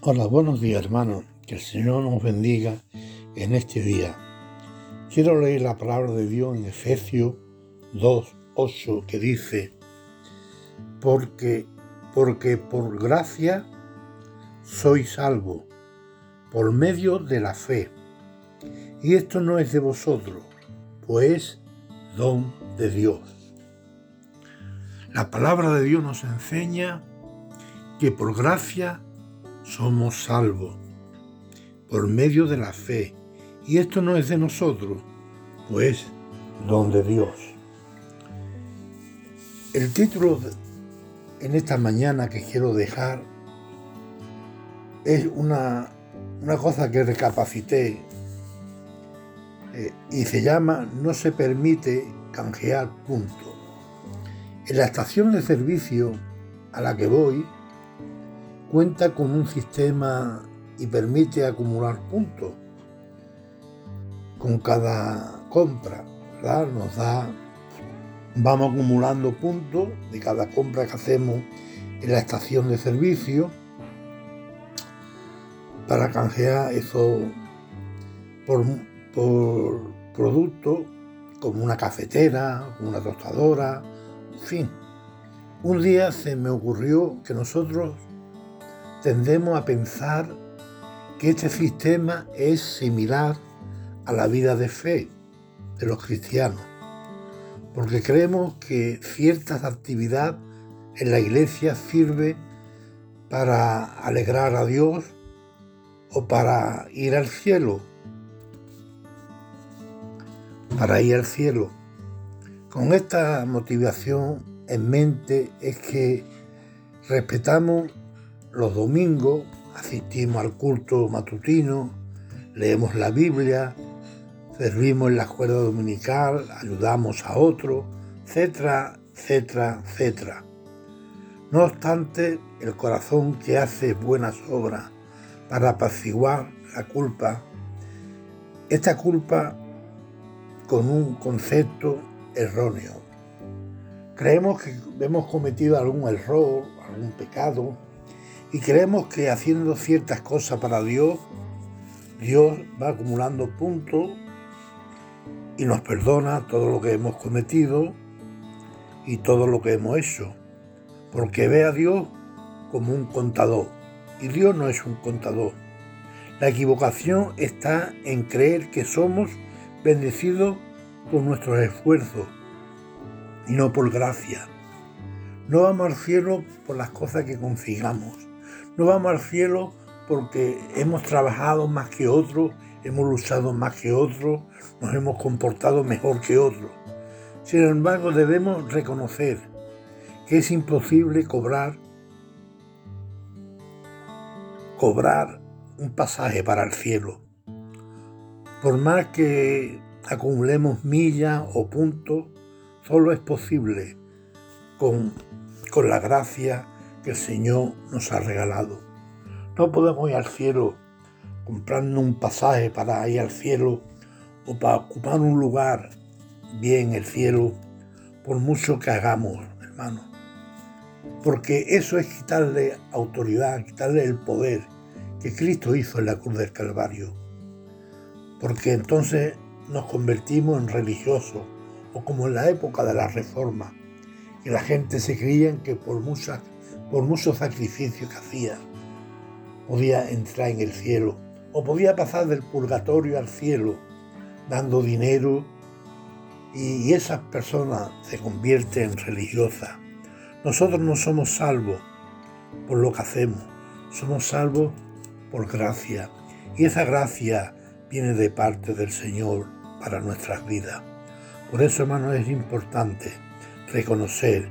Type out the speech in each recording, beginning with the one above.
Hola, buenos días hermanos, que el Señor nos bendiga en este día. Quiero leer la palabra de Dios en Efesios 2, 8, que dice, porque, porque por gracia soy salvo, por medio de la fe. Y esto no es de vosotros, pues don de Dios. La palabra de Dios nos enseña que por gracia somos salvos por medio de la fe. Y esto no es de nosotros, pues don de Dios. El título en esta mañana que quiero dejar es una, una cosa que recapacité eh, y se llama No se permite canjear punto. En la estación de servicio a la que voy, cuenta con un sistema y permite acumular puntos con cada compra, ¿verdad? Nos da, vamos acumulando puntos de cada compra que hacemos en la estación de servicio para canjear eso por, por productos como una cafetera, una tostadora, en fin. Un día se me ocurrió que nosotros tendemos a pensar que este sistema es similar a la vida de fe de los cristianos, porque creemos que cierta actividad en la iglesia sirve para alegrar a Dios o para ir al cielo, para ir al cielo. Con esta motivación en mente es que respetamos los domingos asistimos al culto matutino, leemos la Biblia, servimos en la escuela dominical, ayudamos a otros, etcétera, etcétera, etcétera. No obstante, el corazón que hace buenas obras para apaciguar la culpa, esta culpa con un concepto erróneo. Creemos que hemos cometido algún error, algún pecado, y creemos que haciendo ciertas cosas para Dios, Dios va acumulando puntos y nos perdona todo lo que hemos cometido y todo lo que hemos hecho. Porque ve a Dios como un contador. Y Dios no es un contador. La equivocación está en creer que somos bendecidos por nuestros esfuerzos y no por gracia. No vamos al cielo por las cosas que consigamos no vamos al cielo porque hemos trabajado más que otros, hemos luchado más que otros, nos hemos comportado mejor que otros. Sin embargo, debemos reconocer que es imposible cobrar cobrar un pasaje para el cielo. Por más que acumulemos millas o puntos, solo es posible con, con la gracia el Señor nos ha regalado. No podemos ir al cielo comprando un pasaje para ir al cielo o para ocupar un lugar bien en el cielo, por mucho que hagamos, hermano. Porque eso es quitarle autoridad, quitarle el poder que Cristo hizo en la cruz del Calvario. Porque entonces nos convertimos en religiosos, o como en la época de la Reforma, que la gente se creía que por muchas por mucho sacrificio que hacía, podía entrar en el cielo o podía pasar del purgatorio al cielo dando dinero y esas personas se convierten en religiosas. Nosotros no somos salvos por lo que hacemos, somos salvos por gracia y esa gracia viene de parte del Señor para nuestras vidas. Por eso, hermano, es importante reconocer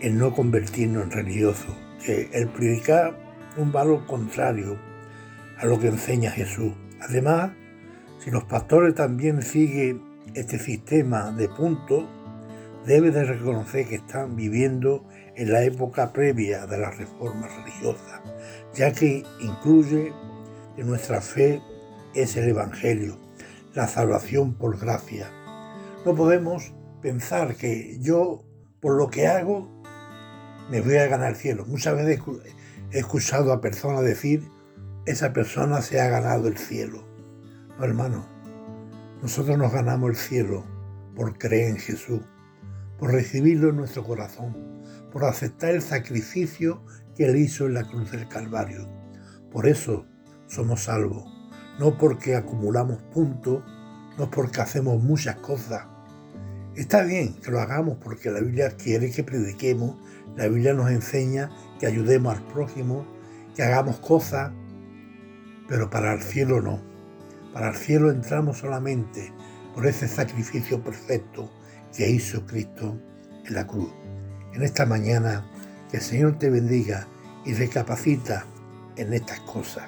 el no convertirnos en religiosos, que el predicar un valor contrario a lo que enseña Jesús. Además, si los pastores también siguen este sistema de puntos, debe de reconocer que están viviendo en la época previa de la reforma religiosa, ya que incluye que nuestra fe es el Evangelio, la salvación por gracia. No podemos pensar que yo por lo que hago, me voy a ganar el cielo. Muchas veces He escuchado a personas decir, esa persona se ha ganado el cielo. No, hermano, nosotros nos ganamos el cielo por creer en Jesús, por recibirlo en nuestro corazón, por aceptar el sacrificio que Él hizo en la cruz del Calvario. Por eso somos salvos, no porque acumulamos puntos, no porque hacemos muchas cosas. Está bien que lo hagamos porque la Biblia quiere que prediquemos, la Biblia nos enseña que ayudemos al prójimo, que hagamos cosas, pero para el cielo no. Para el cielo entramos solamente por ese sacrificio perfecto que hizo Cristo en la cruz. En esta mañana, que el Señor te bendiga y recapacita en estas cosas.